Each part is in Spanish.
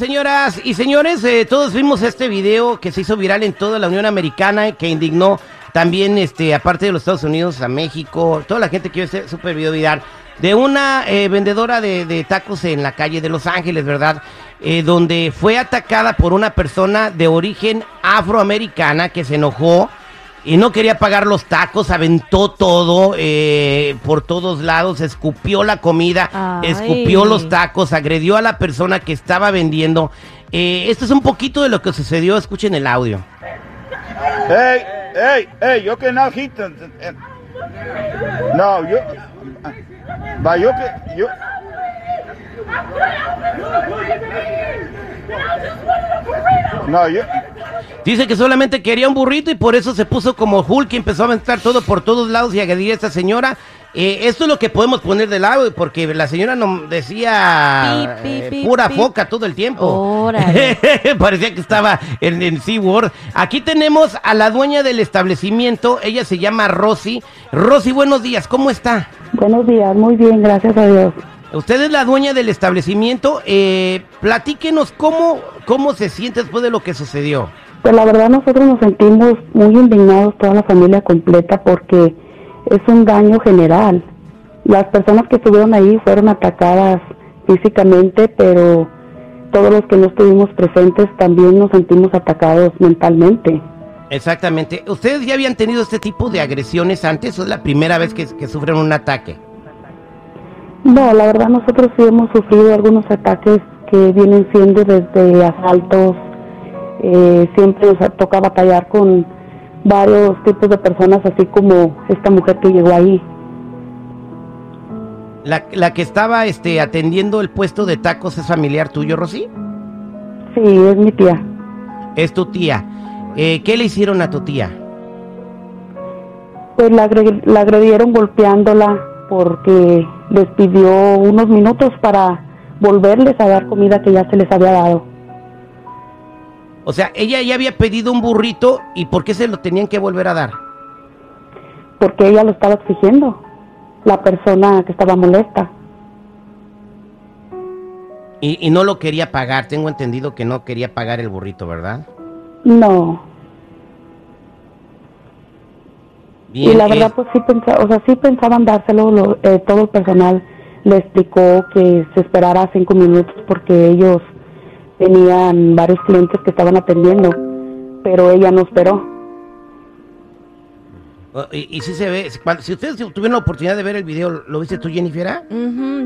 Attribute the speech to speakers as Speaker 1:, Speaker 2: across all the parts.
Speaker 1: Señoras y señores, eh, todos vimos este video que se hizo viral en toda la Unión Americana, que indignó también, este, aparte de los Estados Unidos, a México, toda la gente que vio este super video viral, de una eh, vendedora de, tacos en la calle de Los Ángeles, ¿verdad? Eh, donde fue atacada por una persona de origen afroamericana que se enojó y no quería pagar los tacos, aventó todo eh, por todos lados, escupió la comida, escupió los tacos, agredió a la persona que estaba vendiendo. Eh, esto es un poquito de lo que sucedió, escuchen el audio.
Speaker 2: Hey, hey, hey, yo que no hit. No, yo. Va, yo que. Yo.
Speaker 1: No, yo. Dice que solamente quería un burrito y por eso se puso como Hulk y empezó a aventar todo por todos lados y agredir a esta señora. Eh, esto es lo que podemos poner de lado, porque la señora no decía eh, pura foca todo el tiempo. Parecía que estaba en, en SeaWorld. Aquí tenemos a la dueña del establecimiento, ella se llama Rosy. Rosy, buenos días, ¿cómo está?
Speaker 3: Buenos días, muy bien, gracias a Dios.
Speaker 1: Usted es la dueña del establecimiento. Eh, platíquenos cómo, cómo se siente después de lo que sucedió.
Speaker 3: Pues la verdad nosotros nos sentimos muy indignados, toda la familia completa, porque es un daño general. Las personas que estuvieron ahí fueron atacadas físicamente, pero todos los que no estuvimos presentes también nos sentimos atacados mentalmente.
Speaker 1: Exactamente. ¿Ustedes ya habían tenido este tipo de agresiones antes o es la primera vez que, que sufren un ataque?
Speaker 3: No, la verdad nosotros sí hemos sufrido algunos ataques que vienen siendo desde asaltos, eh, siempre nos toca batallar con varios tipos de personas, así como esta mujer que llegó ahí.
Speaker 1: La, la que estaba este, atendiendo el puesto de tacos es familiar tuyo, Rosy?
Speaker 3: Sí, es mi tía.
Speaker 1: Es tu tía. Eh, ¿Qué le hicieron a tu tía?
Speaker 3: Pues la, la agredieron golpeándola, porque les pidió unos minutos para volverles a dar comida que ya se les había dado.
Speaker 1: O sea, ella ya había pedido un burrito y ¿por qué se lo tenían que volver a dar?
Speaker 3: Porque ella lo estaba exigiendo, la persona que estaba molesta.
Speaker 1: Y, y no lo quería pagar, tengo entendido que no quería pagar el burrito, ¿verdad?
Speaker 3: No. y la verdad, pues sí, o sea, sí pensaban dárselo, eh, todo el personal le explicó que se esperara cinco minutos porque ellos tenían varios clientes que estaban atendiendo, pero ella no esperó.
Speaker 1: Oh, y, si se ve, si ustedes tuvieron la oportunidad de ver el video, ¿lo viste tú, Jennifer?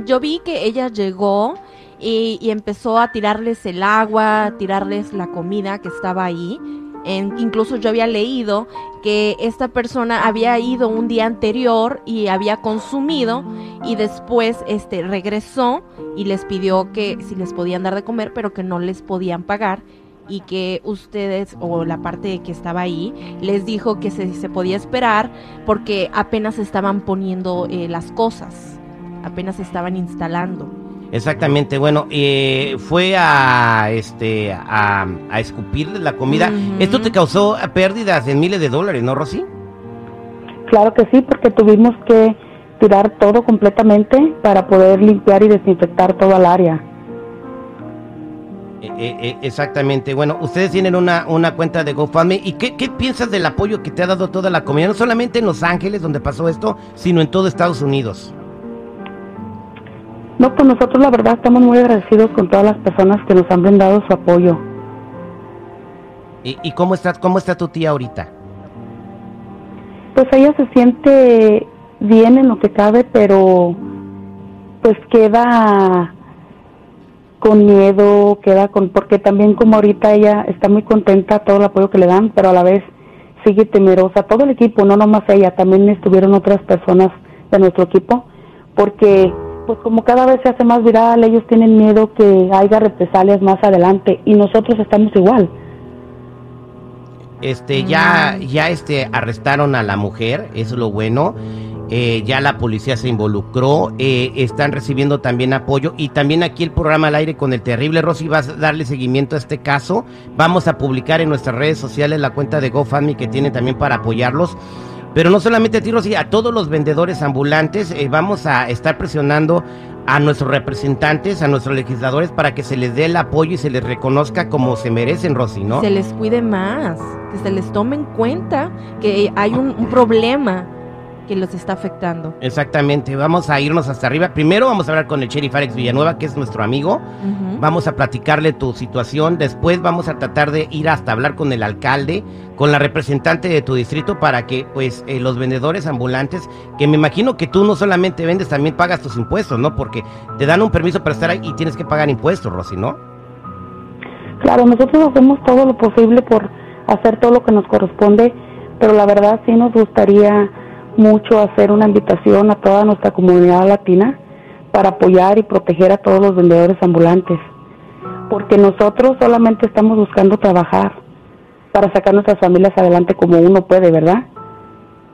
Speaker 4: Yo vi que ella llegó y, y empezó a tirarles el agua, a tirarles la comida que estaba ahí incluso yo había leído que esta persona había ido un día anterior y había consumido y después este regresó y les pidió que si les podían dar de comer, pero que no les podían pagar y que ustedes o la parte que estaba ahí les dijo que se, se podía esperar porque apenas estaban poniendo eh, las cosas, apenas estaban instalando.
Speaker 1: Exactamente, bueno, eh, fue a este a, a escupirle la comida. Esto te causó pérdidas en miles de dólares, ¿no, Rosy?
Speaker 3: Claro que sí, porque tuvimos que tirar todo completamente para poder limpiar y desinfectar toda el área.
Speaker 1: Eh, eh, exactamente. Bueno, ustedes tienen una, una cuenta de GoFundMe. ¿Y qué, qué, piensas del apoyo que te ha dado toda la comunidad? No solamente en Los Ángeles, donde pasó esto, sino en todo Estados Unidos.
Speaker 3: No, pues nosotros la verdad estamos muy agradecidos con todas las personas que nos han brindado su apoyo.
Speaker 1: ¿Y, cómo, está, cómo está tu tía ahorita?
Speaker 3: Pues ella se siente bien en lo que cabe, pero pues queda con miedo, queda con, porque también como ahorita ella está muy contenta todo el apoyo que le dan, pero a la vez sigue temerosa. Todo el equipo, no nomás ella, también estuvieron otras personas de nuestro equipo, porque pues como cada vez se hace más viral, ellos tienen miedo que haya represalias más adelante y nosotros estamos igual.
Speaker 1: Este, ya, ya este, arrestaron a la mujer, eso es lo bueno. Eh, ya la policía se involucró, eh, están recibiendo también apoyo y también aquí el programa al aire con el terrible Rosy va a darle seguimiento a este caso. Vamos a publicar en nuestras redes sociales la cuenta de GoFundMe que tiene también para apoyarlos. Pero no solamente a ti, Rosy, a todos los vendedores ambulantes eh, vamos a estar presionando a nuestros representantes, a nuestros legisladores, para que se les dé el apoyo y se les reconozca como se merecen, Rosy, ¿no?
Speaker 4: Se les cuide más, que se les tome en cuenta que hay un, un problema que los está afectando.
Speaker 1: Exactamente, vamos a irnos hasta arriba. Primero vamos a hablar con el sheriff Alex Villanueva, que es nuestro amigo. Vamos a platicarle tu situación. Después vamos a tratar de ir hasta hablar con el alcalde, con la representante de tu distrito, para que pues eh, los vendedores ambulantes, que me imagino que tú no solamente vendes, también pagas tus impuestos, ¿no? Porque te dan un permiso para estar ahí y tienes que pagar impuestos, Rosy, ¿no?
Speaker 3: Claro, nosotros hacemos todo lo posible por hacer todo lo que nos corresponde, pero la verdad sí nos gustaría mucho hacer una invitación a toda nuestra comunidad latina para apoyar y proteger a todos los vendedores ambulantes, porque nosotros solamente estamos buscando trabajar para sacar nuestras familias adelante como uno puede, ¿verdad?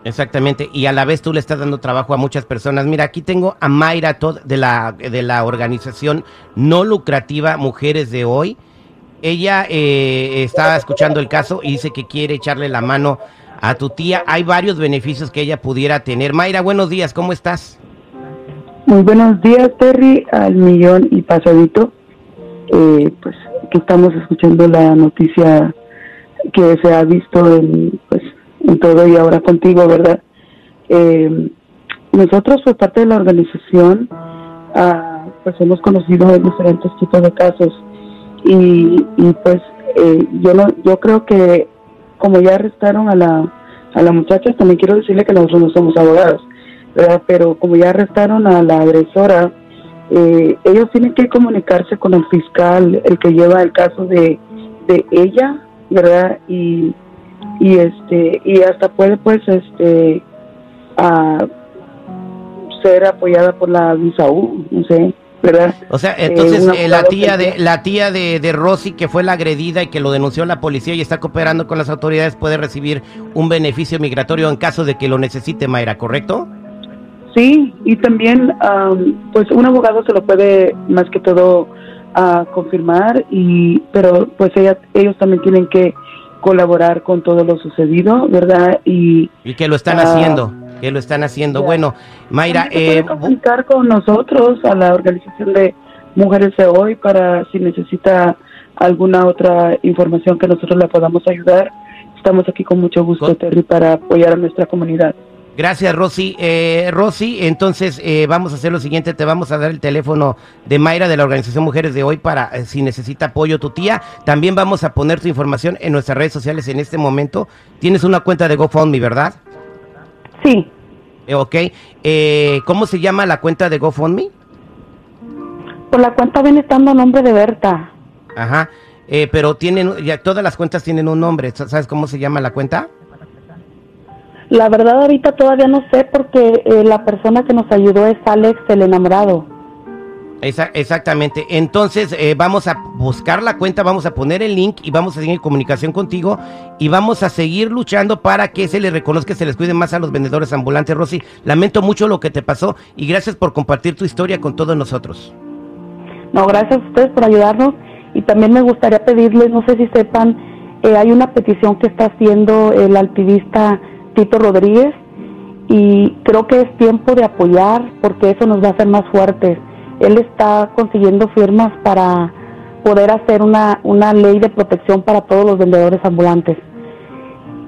Speaker 1: Exactamente, y a la vez tú le estás dando trabajo a muchas personas. Mira, aquí tengo a Mayra Todd de la, de la organización no lucrativa Mujeres de Hoy. Ella eh, estaba escuchando el caso y dice que quiere echarle la mano a tu tía. Hay varios beneficios que ella pudiera tener. Mayra, buenos días, ¿cómo estás?
Speaker 5: Muy buenos días, Terry, al millón y pasadito. Eh, pues que estamos escuchando la noticia que se ha visto en, pues, en todo y ahora contigo, ¿verdad? Eh, nosotros, por parte de la organización, ah, pues hemos conocido diferentes tipos de casos y, y pues eh, yo no, yo creo que como ya arrestaron a la a la muchacha, también quiero decirle que nosotros no somos abogados. ¿verdad? Pero como ya arrestaron a la agresora, eh, ellos tienen que comunicarse con el fiscal, el que lleva el caso de, de ella, ¿verdad? Y, y este y hasta puede pues este a ser apoyada por la VISAU, no sé, ¿verdad?
Speaker 1: O sea, entonces
Speaker 5: un
Speaker 1: eh, la tía de la tía de, de Rosy que fue la agredida y que lo denunció la policía y está cooperando con las autoridades puede recibir un beneficio migratorio en caso de que lo necesite, Mayra, ¿correcto?
Speaker 5: Sí, y también, am, pues un abogado se lo puede más que todo ah, confirmar, y pero pues ella, ellos también tienen que colaborar con todo lo sucedido, ¿verdad? Y
Speaker 1: Y que lo están
Speaker 5: Ah,
Speaker 1: haciendo, que lo están haciendo.
Speaker 5: ya.
Speaker 1: Bueno, Mayra, eh,
Speaker 5: comunicar con nosotros a la organización de Mujeres de Hoy para si necesita alguna otra información que nosotros le podamos ayudar. Estamos aquí con mucho gusto,
Speaker 1: Con-
Speaker 5: Terry, para apoyar a nuestra comunidad.
Speaker 1: gracias Rosy. Eh, Rosy, entonces eh, vamos a hacer lo siguiente, te vamos a dar el teléfono de Mayra de la Organización Mujeres de Hoy para eh, si necesita apoyo tu tía. También vamos a poner tu información en nuestras redes sociales en este momento. Tienes una cuenta de GoFundMe, ¿verdad?
Speaker 3: Sí,
Speaker 1: Eh, ok. Eh, ¿Cómo se llama la cuenta de GoFundMe?
Speaker 3: por la cuenta viene estando a nombre de Berta.
Speaker 1: Ajá. Eh, pero tienen, ya todas las cuentas tienen un nombre. ¿Sabes cómo se llama la cuenta?
Speaker 3: La verdad ahorita todavía no sé porque eh, la persona que nos ayudó es Alex, el enamorado.
Speaker 1: Exactamente. Entonces eh, vamos a buscar la cuenta, vamos a poner el link y vamos a seguir en comunicación contigo y vamos a seguir luchando para que se les reconozca, se les cuide más a los vendedores ambulantes. Rosy, lamento mucho lo que te pasó y gracias por compartir tu historia con todos nosotros.
Speaker 3: No, gracias a ustedes por ayudarnos y también me gustaría pedirles, no sé si sepan, eh, hay una petición que está haciendo el activista Tito Rodríguez y creo que es tiempo de apoyar porque eso nos va a hacer más fuertes. Él está consiguiendo firmas para poder hacer una, una ley de protección para todos los vendedores ambulantes.